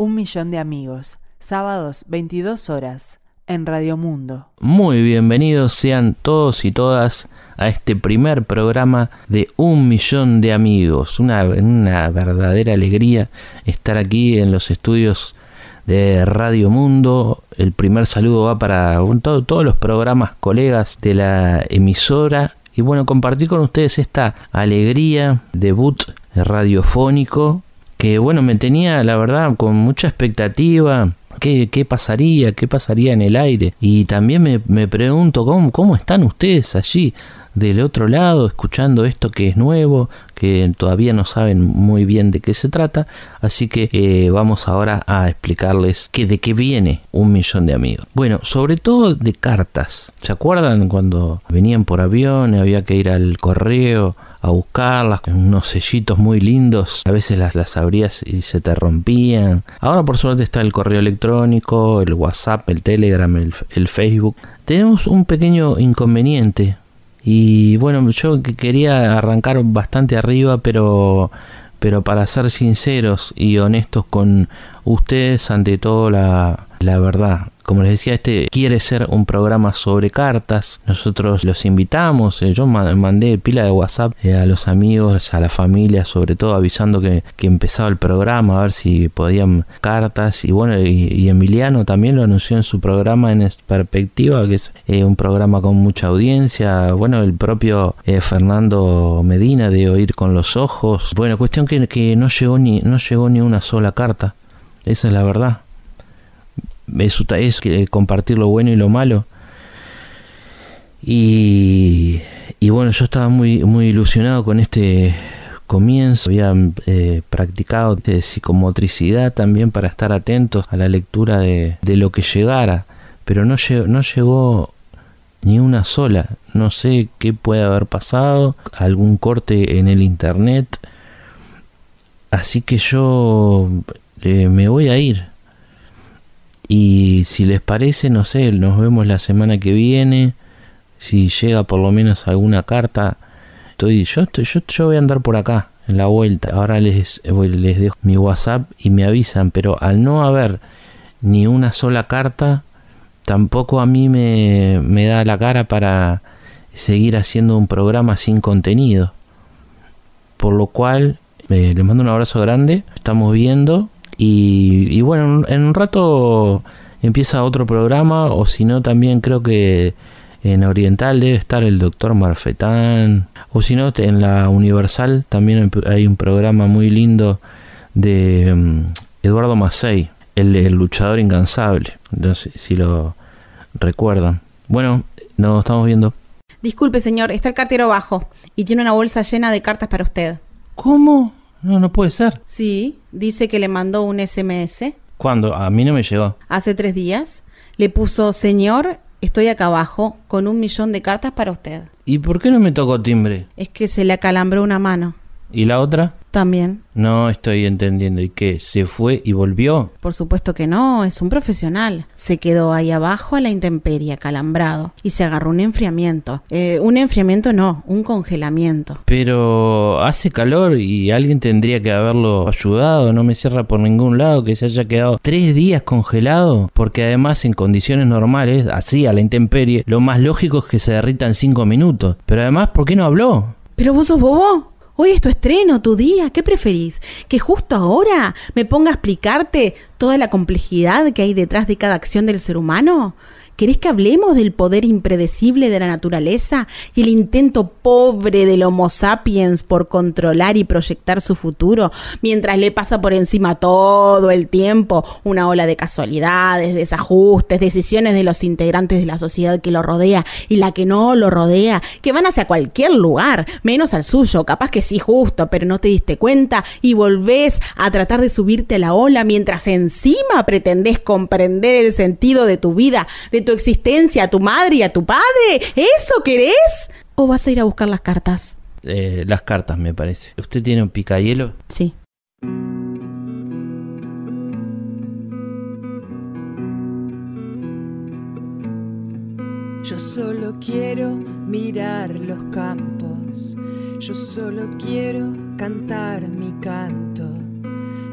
Un millón de amigos, sábados 22 horas, en Radio Mundo. Muy bienvenidos sean todos y todas a este primer programa de Un millón de amigos. Una, verdadera alegría estar aquí en los estudios de Radio Mundo. El primer saludo va para todos los programas colegas de la emisora y bueno, compartir con ustedes esta alegría, debut radiofónico que bueno, me tenía la verdad con mucha expectativa. ¿Qué, qué pasaría? ¿Qué pasaría en el aire? Y también me, me pregunto ¿cómo, cómo están ustedes allí del otro lado escuchando esto que es nuevo, que todavía no saben muy bien de qué se trata, así que eh, vamos ahora a explicarles que de qué viene un millón de amigos. Bueno, sobre todo de cartas. ¿Se acuerdan cuando venían por avión, había que ir al correo? A buscarlas unos sellitos muy lindos. A veces las, las abrías y se te rompían. Ahora por suerte está el correo electrónico, el WhatsApp, el Telegram, el, el Facebook. Tenemos un pequeño inconveniente. Y bueno, yo quería arrancar bastante arriba, pero pero para ser sinceros y honestos con ustedes, ante todo la, la verdad, como les decía, este quiere ser un programa sobre cartas. Nosotros los invitamos. Eh, yo mandé pila de WhatsApp eh, a los amigos, a la familia, sobre todo avisando que, empezaba el programa, a ver si podían cartas. Y bueno, y, Emiliano también lo anunció en su programa en Perspectiva, que es eh, un programa con mucha audiencia. Bueno, el propio Fernando Medina de Oír con los Ojos. Bueno, cuestión que, que no llegó ni, no llegó ni una sola carta. Esa es la verdad es, es compartir lo bueno y lo malo. Y, y bueno, yo estaba muy, muy ilusionado con este comienzo. Había eh, practicado psicomotricidad también para estar atentos a la lectura de, de lo que llegara. Pero no llegó, no llegó ni una sola. No sé qué puede haber pasado. Algún corte en el internet. Así que yo eh, me voy a ir. Y si les parece, no sé, nos vemos la semana que viene. Si llega por lo menos alguna carta. Estoy, yo, estoy, yo, yo voy a andar por acá, en la vuelta. Ahora les, les dejo mi WhatsApp y me avisan. Pero al no haber ni una sola carta, tampoco a mí me, me da la cara para seguir haciendo un programa sin contenido. Por lo cual, eh, les mando un abrazo grande. Estamos viendo y, bueno, en un rato empieza otro programa, o si no, también creo que en Oriental debe estar el doctor Marfetán, o si no, en la Universal también hay un programa muy lindo de mm, Eduardo Macei, el, el, luchador incansable, no sé si lo recuerdan. Bueno, nos estamos viendo. Disculpe, señor, está el cartero abajo y tiene una bolsa llena de cartas para usted. ¿Cómo? No, no puede ser. Sí, dice que le mandó un SMS. ¿Cuándo? A mí no me llegó. Hace tres días. Le puso, señor, estoy acá abajo con un millón de cartas para usted. ¿Y por qué no me tocó timbre? Es que se le acalambró una mano. ¿Y la otra? También. No estoy entendiendo. ¿Y qué? ¿Se fue y volvió? Por supuesto que no, es un profesional. Se quedó ahí abajo a la intemperie, calambrado, y se agarró un enfriamiento. Eh, un enfriamiento no, un congelamiento. Pero hace calor y alguien tendría que haberlo ayudado. No me cierra por ningún lado que se haya quedado tres días congelado. Porque además en condiciones normales, así a la intemperie, lo más lógico es que se derrita en cinco minutos. Pero además, ¿por qué no habló? ¿Pero vos sos bobo? Hoy es tu estreno, tu día, ¿qué preferís? ¿Que justo ahora me ponga a explicarte toda la complejidad que hay detrás de cada acción del ser humano? ¿Querés que hablemos del poder impredecible de la naturaleza y el intento pobre del Homo sapiens por controlar y proyectar su futuro, mientras le pasa por encima todo el tiempo una ola de casualidades, desajustes, decisiones de los integrantes de la sociedad que lo rodea y la que no lo rodea, que van hacia cualquier lugar, menos al suyo, capaz que sí justo, pero no te diste cuenta y volvés a tratar de subirte a la ola mientras encima pretendés comprender el sentido de tu vida, de tu existencia, a tu madre y a tu padre? ¿Eso querés? ¿O vas a ir a buscar las cartas? Eh, las cartas, me parece. ¿Usted tiene un picayelo? Sí. Yo solo quiero mirar los campos, yo solo quiero cantar mi canto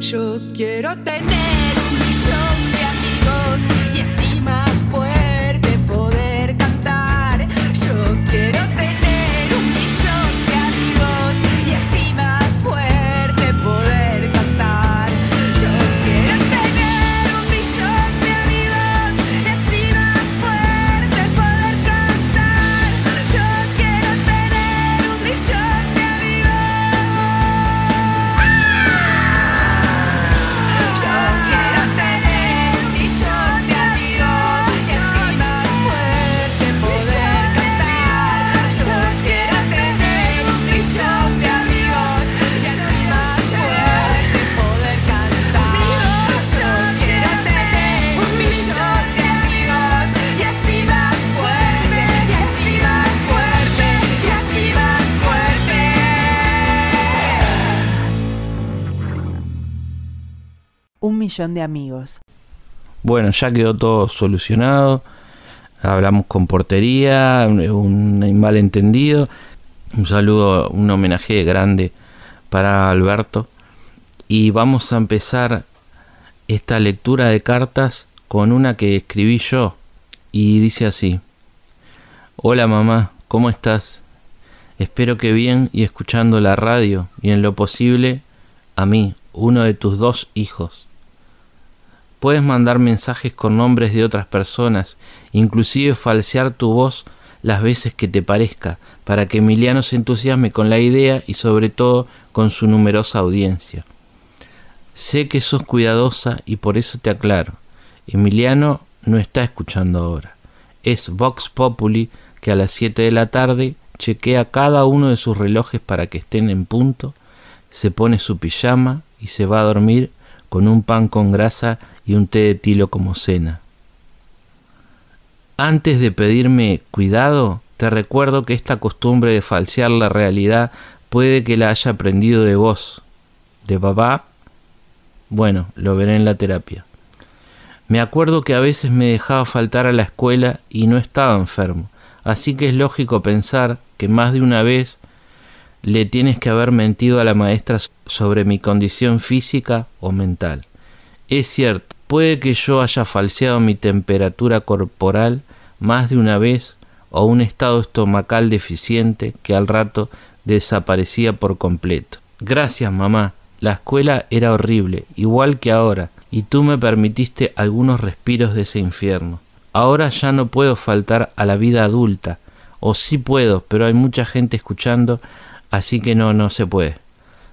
Yo quiero tener un millón de amigos. Bueno, ya quedó todo solucionado. Hablamos con portería, un, un malentendido. Un saludo, un homenaje grande para Alberto. Y vamos a empezar esta lectura de cartas con una que escribí yo. Y dice así. Hola mamá, ¿cómo estás? Espero que bien y escuchando la radio y en lo posible a mí, uno de tus dos hijos. Puedes mandar mensajes con nombres de otras personas, inclusive falsear tu voz las veces que te parezca, para que Emiliano se entusiasme con la idea y sobre todo con su numerosa audiencia. Sé que sos cuidadosa y por eso te aclaro. Emiliano no está escuchando ahora. Es Vox Populi que a las 7 de la tarde chequea cada uno de sus relojes para que estén en punto, se pone su pijama y se va a dormir con un pan con grasa y un té de tilo como cena. Antes de pedirme cuidado, te recuerdo que esta costumbre de falsear la realidad puede que la haya aprendido de vos. ¿De papá? Bueno, lo veré en la terapia. Me acuerdo que a veces me dejaba faltar a la escuela y no estaba enfermo, así que es lógico pensar que más de una vez le tienes que haber mentido a la maestra sobre mi condición física o mental. Es cierto, puede que yo haya falseado mi temperatura corporal más de una vez o un estado estomacal deficiente que al rato desaparecía por completo. Gracias, mamá. La escuela era horrible, igual que ahora, y tú me permitiste algunos respiros de ese infierno. Ahora ya no puedo faltar a la vida adulta, o sí puedo, pero hay mucha gente escuchando, así que no, no se puede.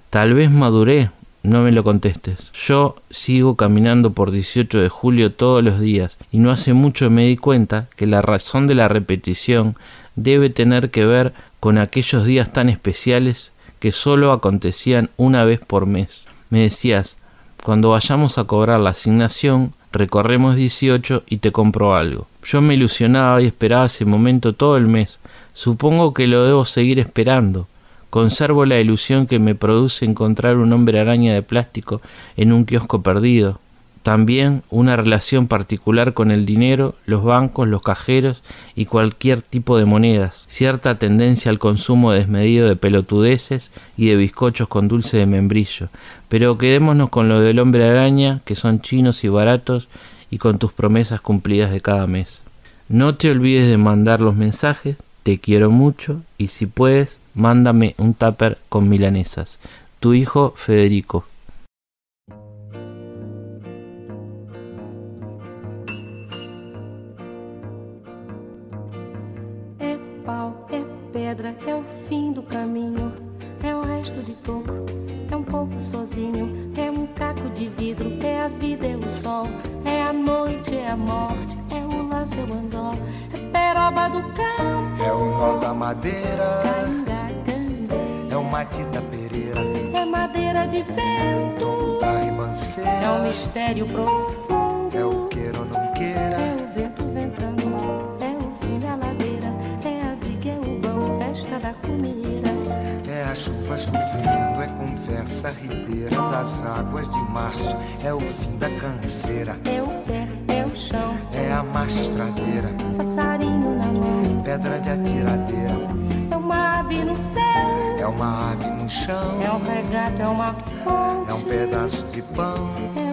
Tal vez maduré, no me lo contestes. Yo sigo caminando por 18 de julio todos los días y no hace mucho me di cuenta que la razón de la repetición debe tener que ver con aquellos días tan especiales que solo acontecían una vez por mes. Me decías, cuando vayamos a cobrar la asignación, recorremos 18 y te compro algo. Yo me ilusionaba y esperaba ese momento todo el mes. Supongo que lo debo seguir esperando. Conservo la ilusión que me produce encontrar un hombre araña de plástico en un kiosco perdido. También una relación particular con el dinero, los bancos, los cajeros y cualquier tipo de monedas. Cierta tendencia al consumo desmedido de pelotudeces y de bizcochos con dulce de membrillo. Pero quedémonos con lo del hombre araña, que son chinos y baratos, y con tus promesas cumplidas de cada mes. No te olvides de mandar los mensajes, te quiero mucho y si puedes, mándame un tupper con milanesas. Tu hijo Federico. É pau, é pedra, é o fim do caminho. É o resto de toco, é um pouco sozinho. É um caco de vidro, é a vida, é o sol. É a noite, é a morte, é o laço, é o anzol. É do campo, É o nó da madeira, canga, é o Matita Pereira, É madeira de vento. Da ribanceira. É um mistério profundo. É o queira ou não queira. É o vento ventando. É o fim da ladeira. É a viga, é o vão, festa da comida. É a chuva chovendo, é conversa ribeira das águas de março. É o fim da canseira. É o pé, é o chão. É a mastradeira. Passarinho na mão. Pedra de atiradeira. É uma ave no céu. É uma ave no chão. É um regato, é uma fonte. É um pedaço de pão. É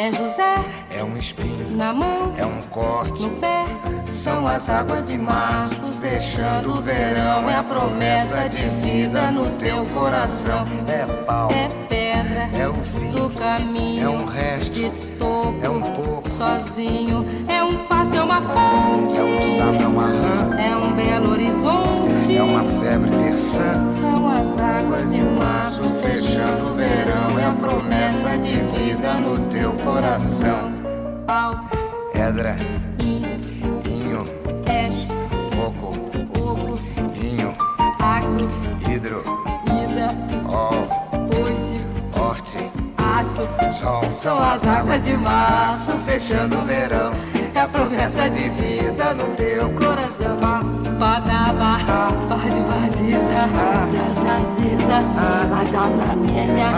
É José é um espinho, na mão, é um corte, no pé. São as águas de março fechando o verão. É a promessa de vida no teu coração. é pau, É pedra é o fim, do caminho. é um resto, de topo, é um pouco, sozinho. É um passo, é uma ponte. é um sapo, é uma rã, É um belo horizonte. é uma febre terçã, São as águas de março fechando o verão. É a promessa de vida no teu coração. Pau, edra, in, inho, es, fogo, oco, inho, acro, hidro, ida, ó, ponte, horte, aço. sol, São as águas de março fechando o verão muita promessa de vida no teu coração. Badaba, bade badiza, zazaziza, azana minha,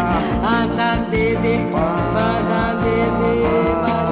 ana bebê, bana bebê, bana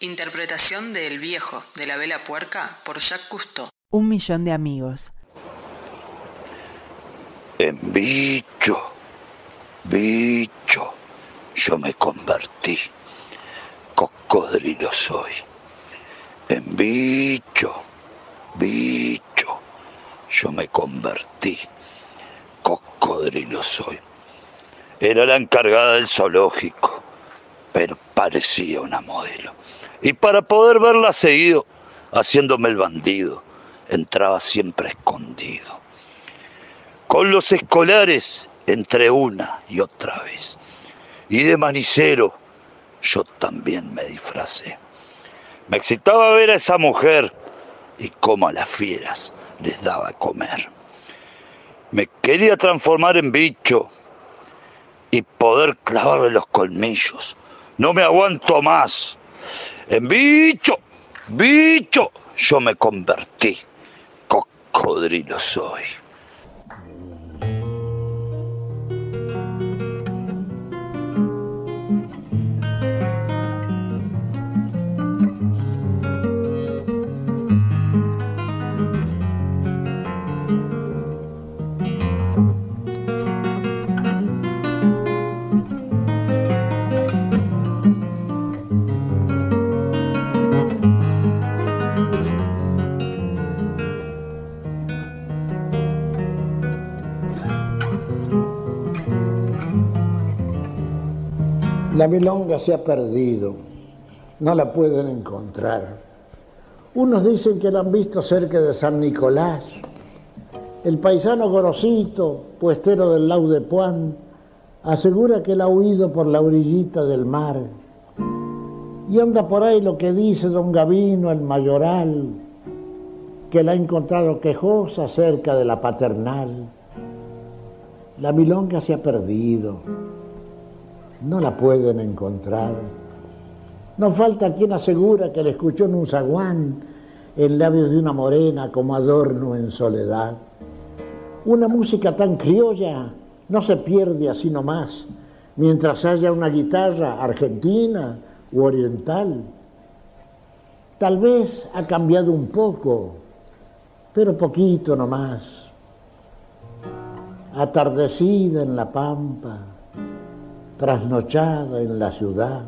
Interpretación de El Viejo, de la Vela Puerca, por Jacques Cousteau. Un millón de amigos. En bicho, bicho, yo me convertí. Cocodrilo soy. En bicho, bicho, yo me convertí. Cocodrilo soy. Era la encargada del zoológico, pero parecía una modelo. Y para poder verla seguido, haciéndome el bandido, entraba siempre escondido. Con los escolares entre una y otra vez. Y de manicero yo también me disfracé. Me excitaba ver a esa mujer y cómo a las fieras les daba a comer. Me quería transformar en bicho y poder clavarle los colmillos. No me aguanto más. En bicho, bicho, yo me convertí. Cocodrilo soy. La milonga se ha perdido, no la pueden encontrar. Unos dicen que la han visto cerca de San Nicolás. El paisano Gorosito, puestero del Lau de Puan, asegura que la ha huido por la orillita del mar. Y anda por ahí lo que dice don Gavino, el mayoral, que la ha encontrado quejosa cerca de la paternal. La milonga se ha perdido no la pueden encontrar. No falta quien asegura que la escuchó en un zaguán, en labios de una morena como adorno en soledad. Una música tan criolla no se pierde así nomás, mientras haya una guitarra argentina u oriental. Tal vez ha cambiado un poco, pero poquito nomás. Atardecida en la pampa, trasnochada en la ciudad.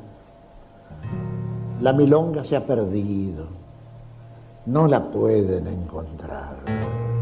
La milonga se ha perdido, no la pueden encontrar.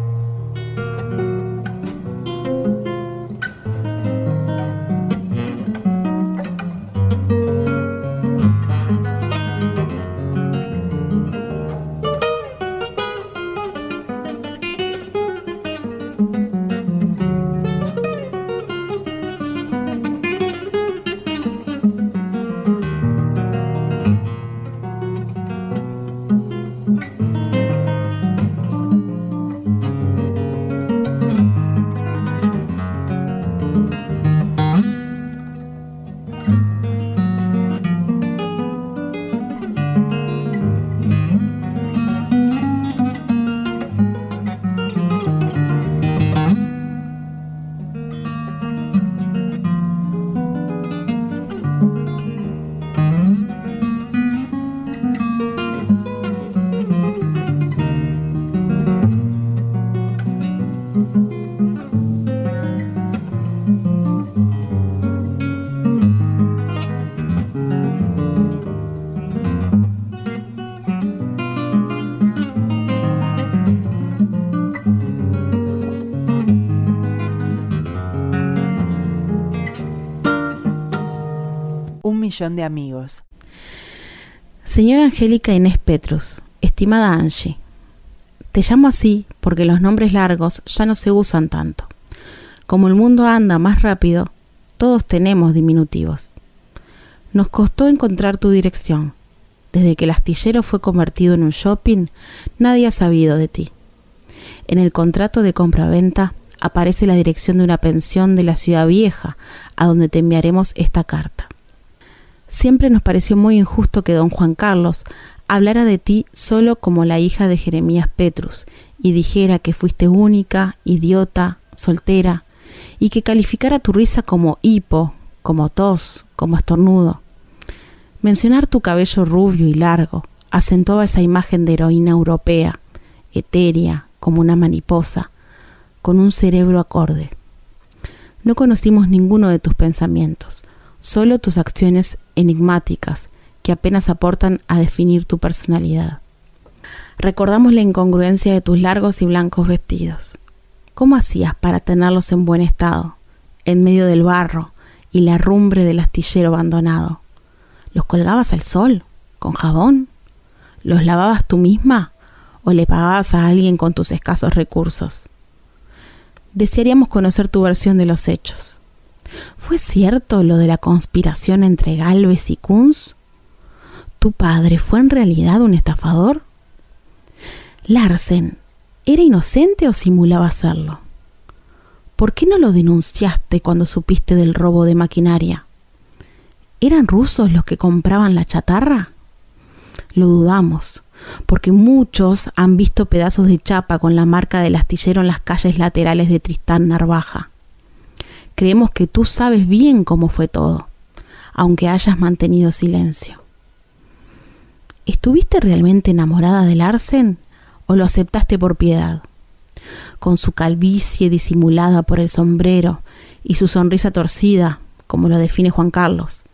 De amigos. Señora Angélica Inés Petrus, estimada Angie, te llamo así porque los nombres largos ya no se usan tanto. Como el mundo anda más rápido, todos tenemos diminutivos. Nos costó encontrar tu dirección. Desde que el astillero fue convertido en un shopping, nadie ha sabido de ti. En el contrato de compra-venta aparece la dirección de una pensión de la ciudad vieja, a donde te enviaremos esta carta. Siempre nos pareció muy injusto que don Juan Carlos hablara de ti solo como la hija de Jeremías Petrus y dijera que fuiste única, idiota, soltera, y que calificara tu risa como hipo, como tos, como estornudo. Mencionar tu cabello rubio y largo acentuaba esa imagen de heroína europea, etérea, como una mariposa, con un cerebro acorde. No conocimos ninguno de tus pensamientos, solo tus acciones enigmáticas que apenas aportan a definir tu personalidad. Recordamos la incongruencia de tus largos y blancos vestidos. ¿Cómo hacías para tenerlos en buen estado, en medio del barro y la rumbre del astillero abandonado? ¿Los colgabas al sol, con jabón? ¿Los lavabas tú misma o le pagabas a alguien con tus escasos recursos? Desearíamos conocer tu versión de los hechos. ¿Fue cierto lo de la conspiración entre Galvez y Kunz? ¿Tu padre fue en realidad un estafador? Larsen, ¿era inocente o simulaba serlo? ¿Por qué no lo denunciaste cuando supiste del robo de maquinaria? ¿Eran rusos los que compraban la chatarra? Lo dudamos, porque muchos han visto pedazos de chapa con la marca del astillero en las calles laterales de Tristán Narvaja. Creemos que tú sabes bien cómo fue todo, aunque hayas mantenido silencio. ¿Estuviste realmente enamorada de Larsen o lo aceptaste por piedad? Con su calvicie disimulada por el sombrero y su sonrisa torcida, como lo define Juan Carlos,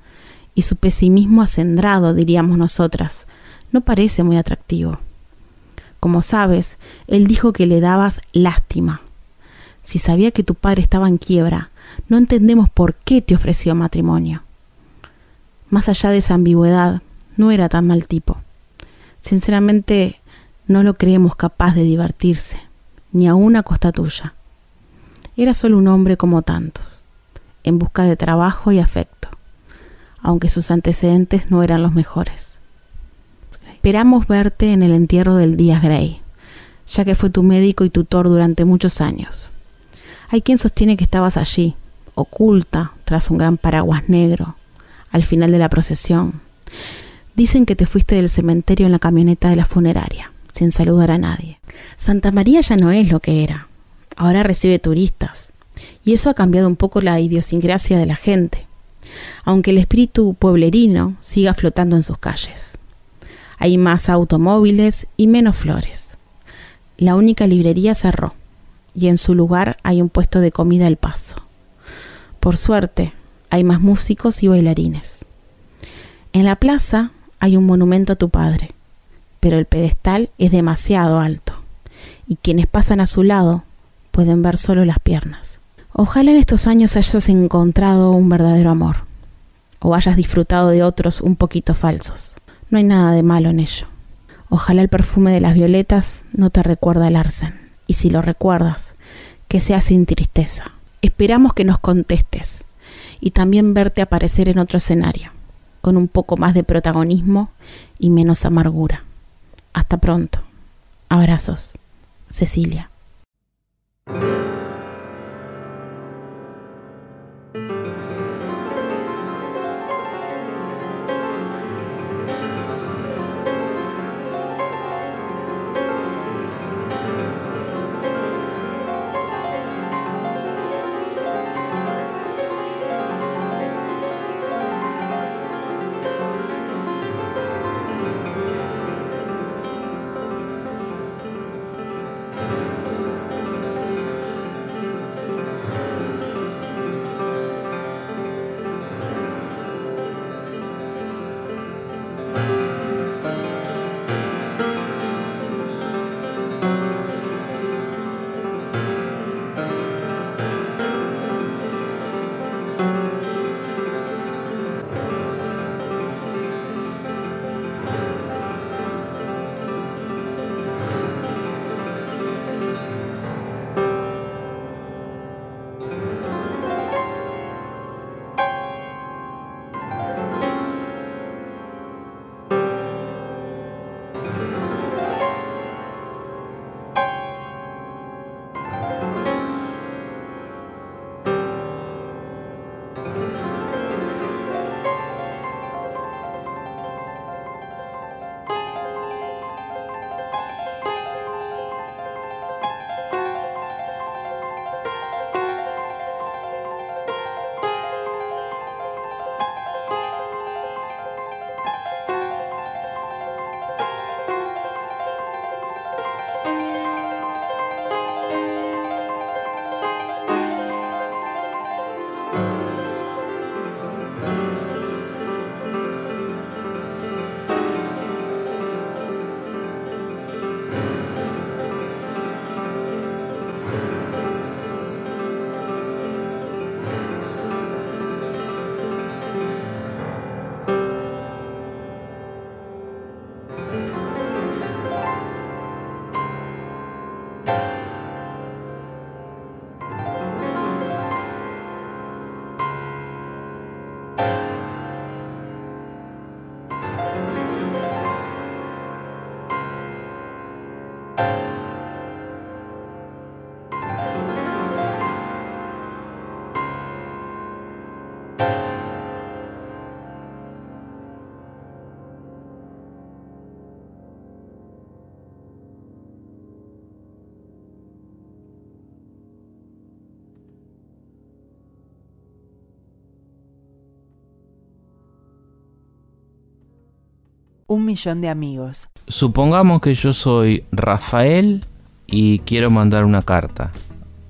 y su pesimismo acendrado, diríamos nosotras, no parece muy atractivo. Como sabes, él dijo que le dabas lástima. Si sabía que tu padre estaba en quiebra, no entendemos por qué te ofreció matrimonio. Más allá de esa ambigüedad, no era tan mal tipo. Sinceramente, no lo creemos capaz de divertirse, ni aún a costa tuya. Era solo un hombre como tantos, en busca de trabajo y afecto, aunque sus antecedentes no eran los mejores. Esperamos verte en el entierro del Díaz Gray, ya que fue tu médico y tutor durante muchos años. Hay quien sostiene que estabas allí, oculta, tras un gran paraguas negro, al final de la procesión. Dicen que te fuiste del cementerio en la camioneta de la funeraria, sin saludar a nadie. Santa María ya no es lo que era. Ahora recibe turistas. Y eso ha cambiado un poco la idiosincrasia de la gente, aunque el espíritu pueblerino siga flotando en sus calles. Hay más automóviles y menos flores. La única librería cerró y en su lugar hay un puesto de comida al paso. Por suerte, hay más músicos y bailarines. En la plaza hay un monumento a tu padre, pero el pedestal es demasiado alto y quienes pasan a su lado pueden ver solo las piernas. Ojalá en estos años hayas encontrado un verdadero amor o hayas disfrutado de otros un poquito falsos. No hay nada de malo en ello. Ojalá el perfume de las violetas no te recuerda el arsen y si lo recuerdas, que sea sin tristeza. Esperamos que nos contestes y también verte aparecer en otro escenario, con un poco más de protagonismo y menos amargura. Hasta pronto. Abrazos. Cecilia. Un millón de amigos. Supongamos que yo soy Rafael y quiero mandar una carta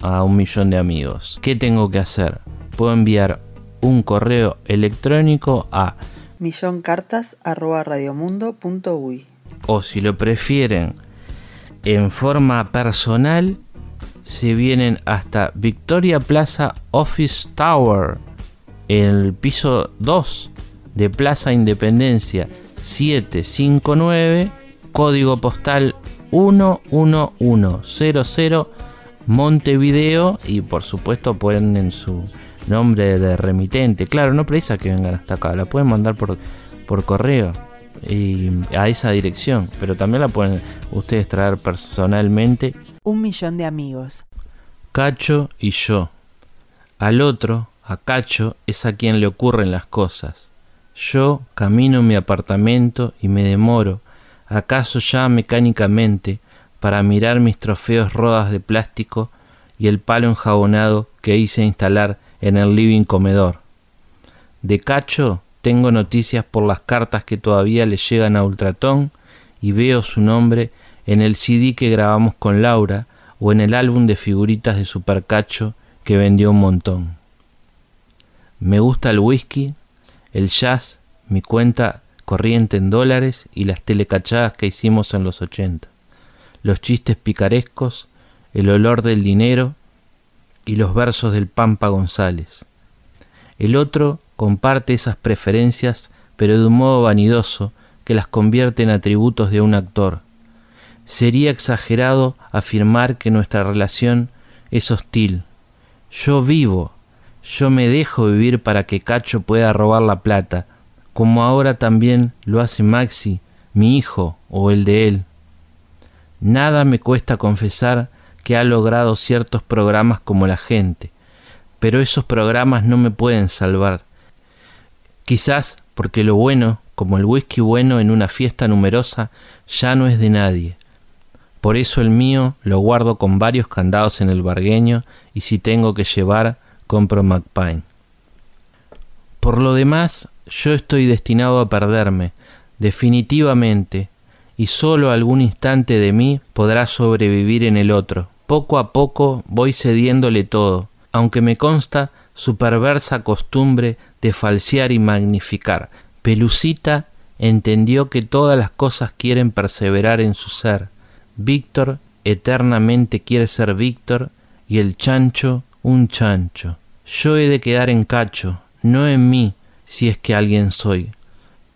a un millón de amigos. ¿Qué tengo que hacer? Puedo enviar un correo electrónico a milloncartas@radiomundo.uy. O si lo prefieren en forma personal, se vienen hasta Victoria Plaza Office Tower, el piso 2 de Plaza Independencia 759, código postal 11100 Montevideo y por supuesto ponen su nombre de remitente. Claro, no precisa que vengan hasta acá, la pueden mandar por, por correo y a esa dirección, pero también la pueden ustedes traer personalmente. Un millón de amigos. Cacho y yo. Al otro, a Cacho, es a quien le ocurren las cosas. Yo camino en mi apartamento y me demoro, acaso ya mecánicamente, para mirar mis trofeos rodas de plástico y el palo enjabonado que hice instalar en el living comedor. De Cacho tengo noticias por las cartas que todavía le llegan a Ultratón y veo su nombre en el CD que grabamos con Laura o en el álbum de figuritas de Supercacho que vendió un montón. Me gusta el whisky, el jazz, mi cuenta corriente en dólares y las telecachadas que hicimos en los ochenta, los chistes picarescos, el olor del dinero y los versos del Pampa González. El otro comparte esas preferencias, pero de un modo vanidoso que las convierte en atributos de un actor. Sería exagerado afirmar que nuestra relación es hostil. Yo vivo, yo me dejo vivir para que Cacho pueda robar la plata, como ahora también lo hace Maxi, mi hijo o el de él. Nada me cuesta confesar que ha logrado ciertos programas como la gente, pero esos programas no me pueden salvar. Quizás porque lo bueno, como el whisky bueno en una fiesta numerosa, ya no es de nadie. Por eso el mío lo guardo con varios candados en el bargueño y si tengo que llevar, compro McPine. Por lo demás, yo estoy destinado a perderme, definitivamente, y sólo algún instante de mí podrá sobrevivir en el otro. Poco a poco voy cediéndole todo, aunque me consta su perversa costumbre de falsear y magnificar. Pelucita entendió que todas las cosas quieren perseverar en su ser. Víctor eternamente quiere ser Víctor y el chancho un chancho. Yo he de quedar en cacho, no en mí, si es que alguien soy,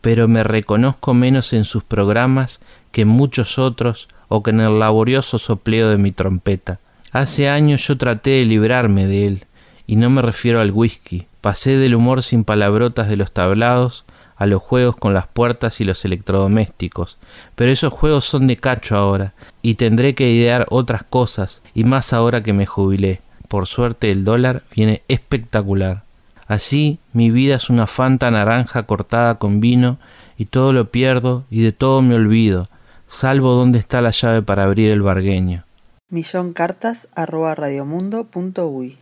pero me reconozco menos en sus programas que en muchos otros o que en el laborioso sopleo de mi trompeta. Hace años yo traté de librarme de él, y no me refiero al whisky. Pasé del humor sin palabrotas de los tablados a los juegos con las puertas y los electrodomésticos, pero esos juegos son de cacho ahora, y tendré que idear otras cosas, y más ahora que me jubilé. Por suerte el dólar viene espectacular. Así mi vida es una fanta naranja cortada con vino, y todo lo pierdo y de todo me olvido, salvo dónde está la llave para abrir el bargueño. milloncartas@radiomundo.uy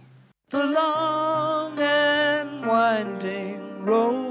The long and winding road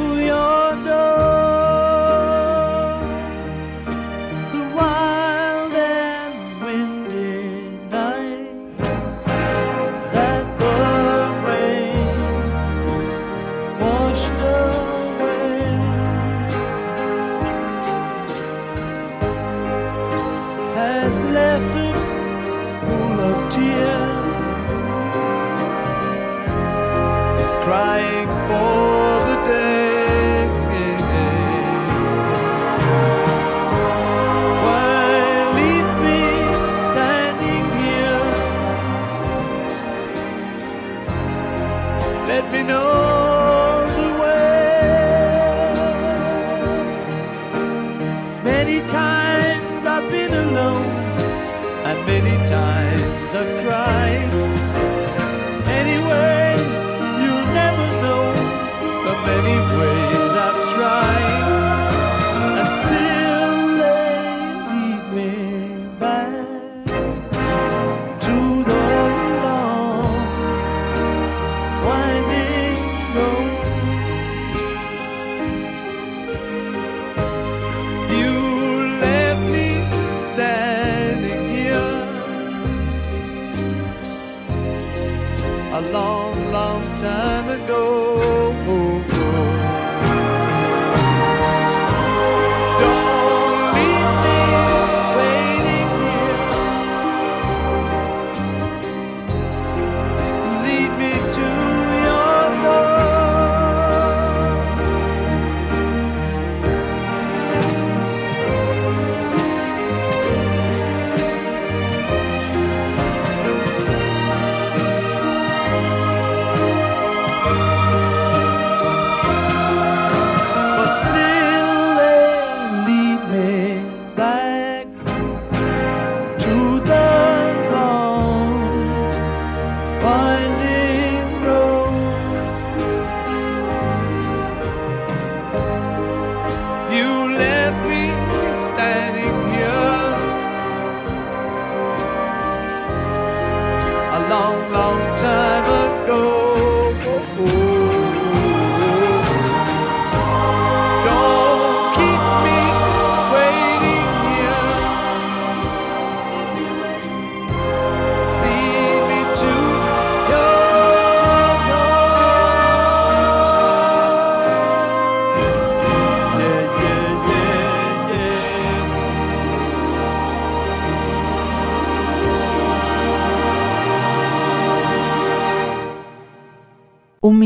tears, crying for the day. Why leave me standing here? Let me know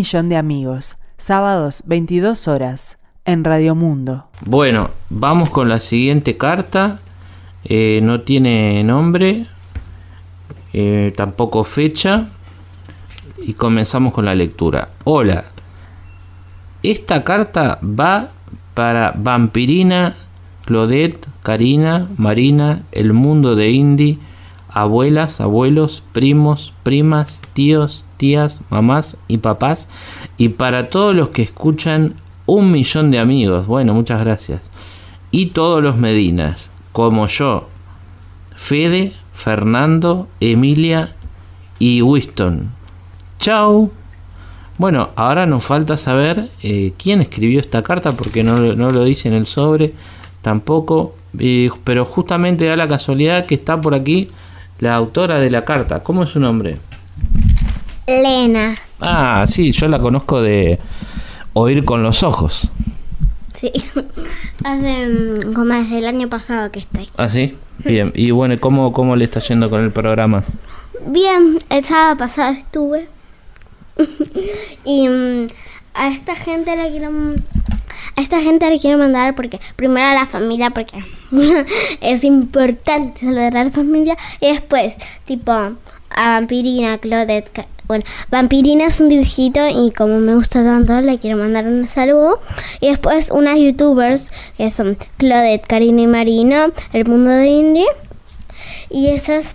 millón de amigos. Sábados, 22 horas. En Radio Mundo. Bueno, vamos con la siguiente carta. Eh, no tiene nombre, eh, tampoco fecha. Y comenzamos con la lectura. Hola. Esta carta va para Vampirina, Claudette, Karina, Marina, el mundo de Indy, abuelas, abuelos, primos, primas, tíos, tías, mamás y papás. Y para todos los que escuchan un millón de amigos. Bueno, muchas gracias. Y todos los Medinas, como yo. Fede, Fernando, Emilia y Winston. Chau. Bueno, ahora nos falta saber eh, quién escribió esta carta porque no, no lo dice en el sobre tampoco. eh, pero justamente da la casualidad que está por aquí la autora de la carta. ¿Cómo es su nombre? Lena. Ah, sí, yo la conozco de oír con los ojos. Sí. Hace mm, como desde el año pasado que estoy. Ah, sí. Bien. Y bueno, ¿cómo, cómo le está yendo con el programa? Bien, el sábado pasado estuve. y mm, a esta gente le quiero a esta gente le quiero mandar porque primero a la familia porque es importante saludar a la familia. Y después tipo a Vampirina, Claudette, bueno, Vampirina es un dibujito y como me gusta tanto le quiero mandar un saludo. Y después unas youtubers que son Claudette, Karina y Marina, El Mundo de Indie y esas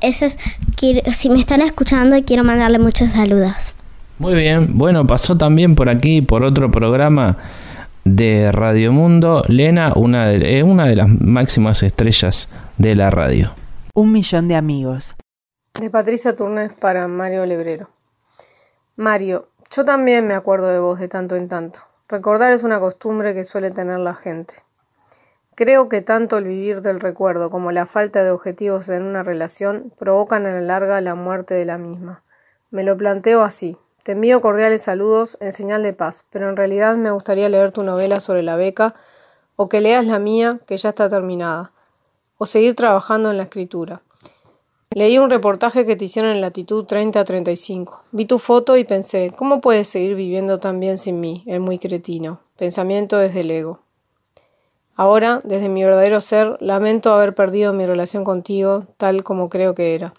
esas quiero- si me están escuchando quiero mandarle muchos saludos. Muy bien. Bueno, pasó también por aquí, por otro programa de Radio Mundo, Lena, una de, eh, una de las máximas estrellas de la radio. Un millón de amigos. De Patricia Turnes para Mario Lebrero. Mario, yo también me acuerdo de vos de tanto en tanto. Recordar es una costumbre que suele tener la gente. Creo que tanto el vivir del recuerdo como la falta de objetivos en una relación provocan a la larga la muerte de la misma. Me lo planteo así. Te envío cordiales saludos en señal de paz, pero en realidad me gustaría leer tu novela sobre la beca o que leas la mía, que ya está terminada, o seguir trabajando en la escritura. Leí un reportaje que te hicieron en latitud 30-35. Vi tu foto y pensé, ¿cómo puedes seguir viviendo tan bien sin mí, el muy cretino? Pensamiento desde el ego. Ahora, desde mi verdadero ser, lamento haber perdido mi relación contigo tal como creo que era.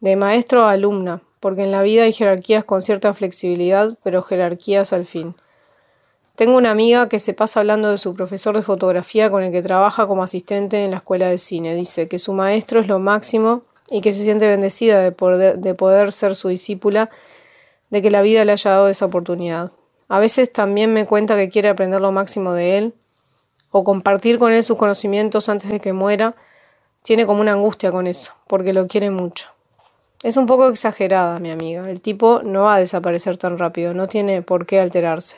De maestro a alumna, porque en la vida hay jerarquías con cierta flexibilidad, pero jerarquías al fin. Tengo una amiga que se pasa hablando de su profesor de fotografía con el que trabaja como asistente en la escuela de cine. Dice que su maestro es lo máximo y que se siente bendecida de poder, de poder ser su discípula, de que la vida le haya dado esa oportunidad. A veces también me cuenta que quiere aprender lo máximo de él o compartir con él sus conocimientos antes de que muera. Tiene como una angustia con eso, porque lo quiere mucho. Es un poco exagerada, mi amiga. El tipo no va a desaparecer tan rápido, no tiene por qué alterarse.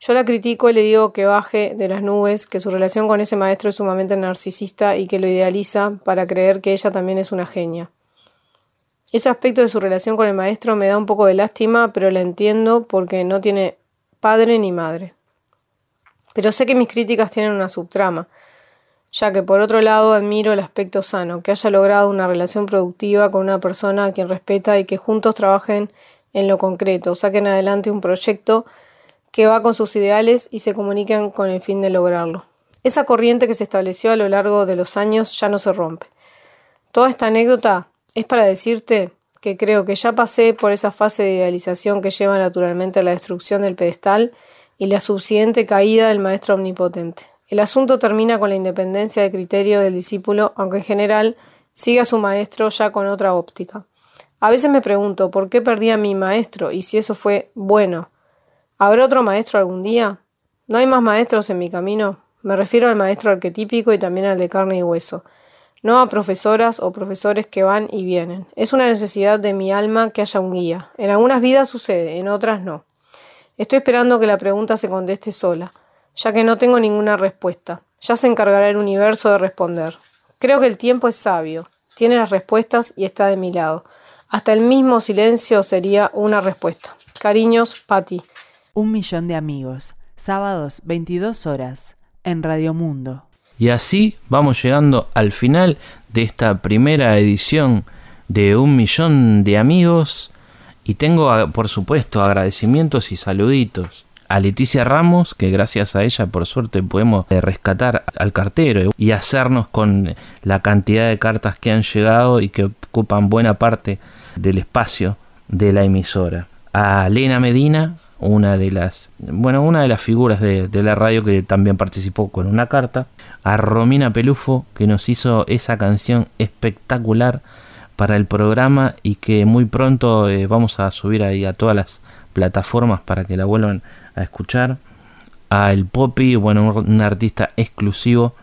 Yo la critico y le digo que baje de las nubes, que su relación con ese maestro es sumamente narcisista y que lo idealiza para creer que ella también es una genia. Ese aspecto de su relación con el maestro me da un poco de lástima, pero la entiendo porque no tiene padre ni madre. Pero sé que mis críticas tienen una subtrama ya que por otro lado admiro el aspecto sano, que haya logrado una relación productiva con una persona a quien respeta y que juntos trabajen en lo concreto, saquen adelante un proyecto que va con sus ideales y se comuniquen con el fin de lograrlo. Esa corriente que se estableció a lo largo de los años ya no se rompe. Toda esta anécdota es para decirte que creo que ya pasé por esa fase de idealización que lleva naturalmente a la destrucción del pedestal y la subsiguiente caída del maestro omnipotente. El asunto termina con la independencia de criterio del discípulo, aunque en general sigue a su maestro ya con otra óptica. A veces me pregunto por qué perdí a mi maestro y si eso fue bueno. ¿Habrá otro maestro algún día? ¿No hay más maestros en mi camino? Me refiero al maestro arquetípico y también al de carne y hueso, no a profesoras o profesores que van y vienen. Es una necesidad de mi alma que haya un guía. En algunas vidas sucede, en otras no. Estoy esperando que la pregunta se conteste sola ya que no tengo ninguna respuesta. Ya se encargará el universo de responder. Creo que el tiempo es sabio, tiene las respuestas y está de mi lado. Hasta el mismo silencio sería una respuesta. Cariños, Patti. Un millón de amigos, sábados 22 horas, en Radio Mundo. Y así vamos llegando al final de esta primera edición de Un millón de amigos. Y tengo, por supuesto, agradecimientos y saluditos a Leticia Ramos, que gracias a ella por suerte podemos eh, rescatar al cartero y hacernos con la cantidad de cartas que han llegado y que ocupan buena parte del espacio de la emisora. A Lena Medina, una de las, bueno, una de las figuras de, de la radio que también participó con una carta. A Romina Pelufo, que nos hizo esa canción espectacular para el programa y que muy pronto eh, vamos a subir ahí a todas las plataformas para que la vuelvan a escuchar. A El Poppy, bueno, un artista exclusivo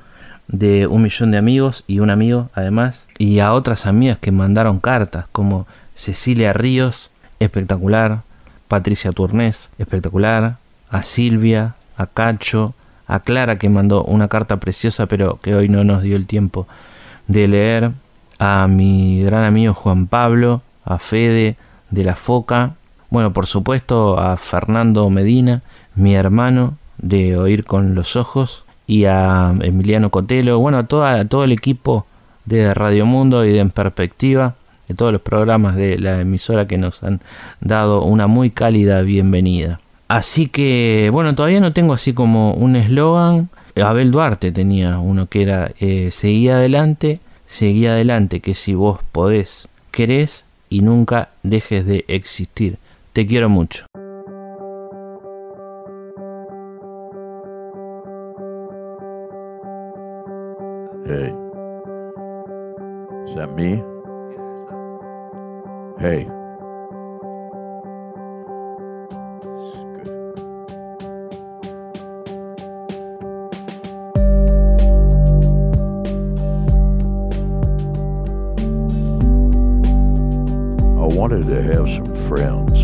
de un millón de amigos y un amigo además. Y a otras amigas que mandaron cartas como Cecilia Ríos, espectacular. Patricia Turnés, espectacular. A Silvia, a Cacho, a Clara que mandó una carta preciosa pero que hoy no nos dio el tiempo de leer. A mi gran amigo Juan Pablo, a Fede de la Foca bueno, por supuesto a Fernando Medina, mi hermano de Oír con los Ojos, y a Emiliano Cotelo, bueno, a, toda, todo el equipo de Radio Mundo y de En Perspectiva, de todos los programas de la emisora que nos han dado una muy cálida bienvenida. Así que, bueno, todavía no tengo así como un eslogan. Abel Duarte tenía uno que era eh, seguí adelante, seguí adelante, que si vos podés, querés y nunca dejes de existir. Te quiero mucho. Hey. Is that me? Hey. Wanted to have some friends.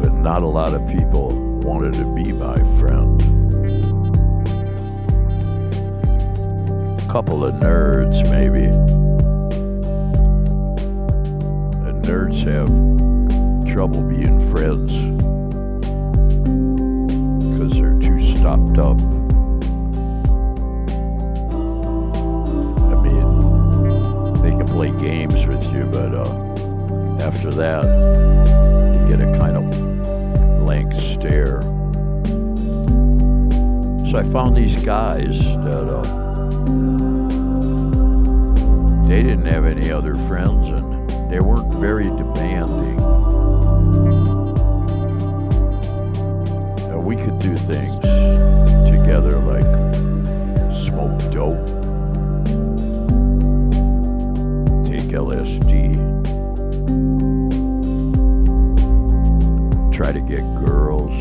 But not a lot of people wanted to be my friend. A couple of nerds, maybe. And nerds have trouble being friends because they're too stopped up. Play games with you, but uh, after that, you get a kind of blank stare. So I found these guys that uh, they didn't have any other friends and they weren't very demanding. We could do things together like smoke dope, LSD, try to get girls,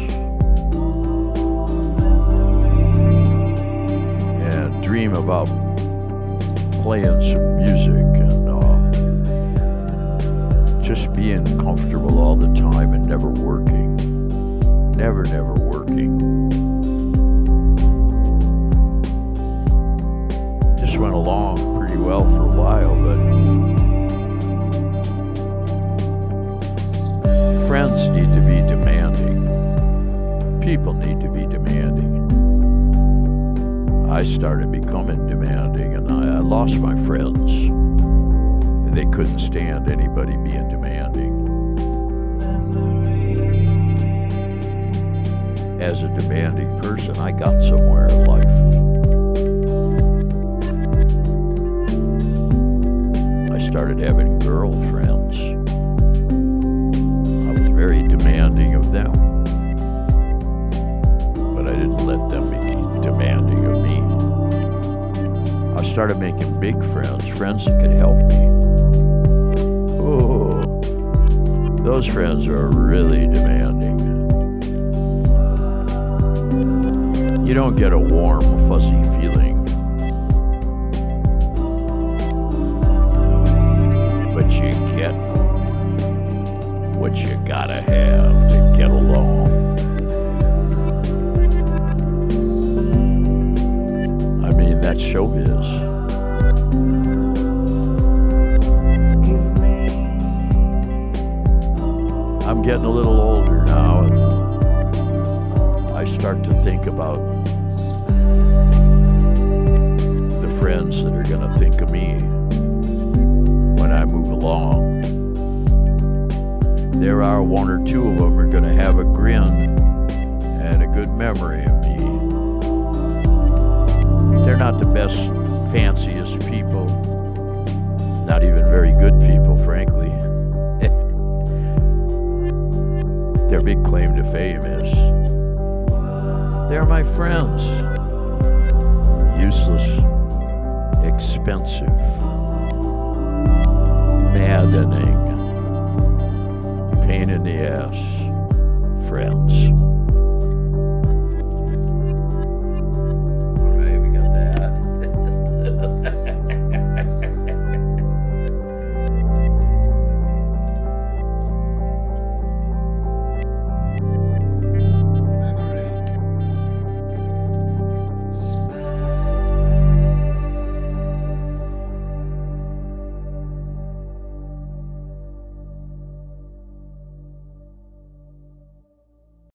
and dream about playing some music and uh, just being comfortable all the time and never working. Never, never working. Just went along pretty well for a while, but friends need to be demanding. People need to be demanding. I started becoming demanding and I, I lost my friends. They couldn't stand anybody being demanding. As a demanding person, I got somewhere in life. I started having girlfriends. Very demanding of them. But I didn't let them be demanding of me. I started making big friends, friends that could help me. Oh, those friends are really demanding. You don't get a warm, fuzzy feeling. Gotta have to get along. I mean, that's showbiz. I'm getting a little older now, and I start to think about the friends that are going to think of me when I move along. There are one or two of them are going to have a grin and a good memory of me. They're not the best, fanciest people, not even very good people, frankly. Their big claim to fame is they're my friends. Useless, expensive, maddening, pain in the ass friends.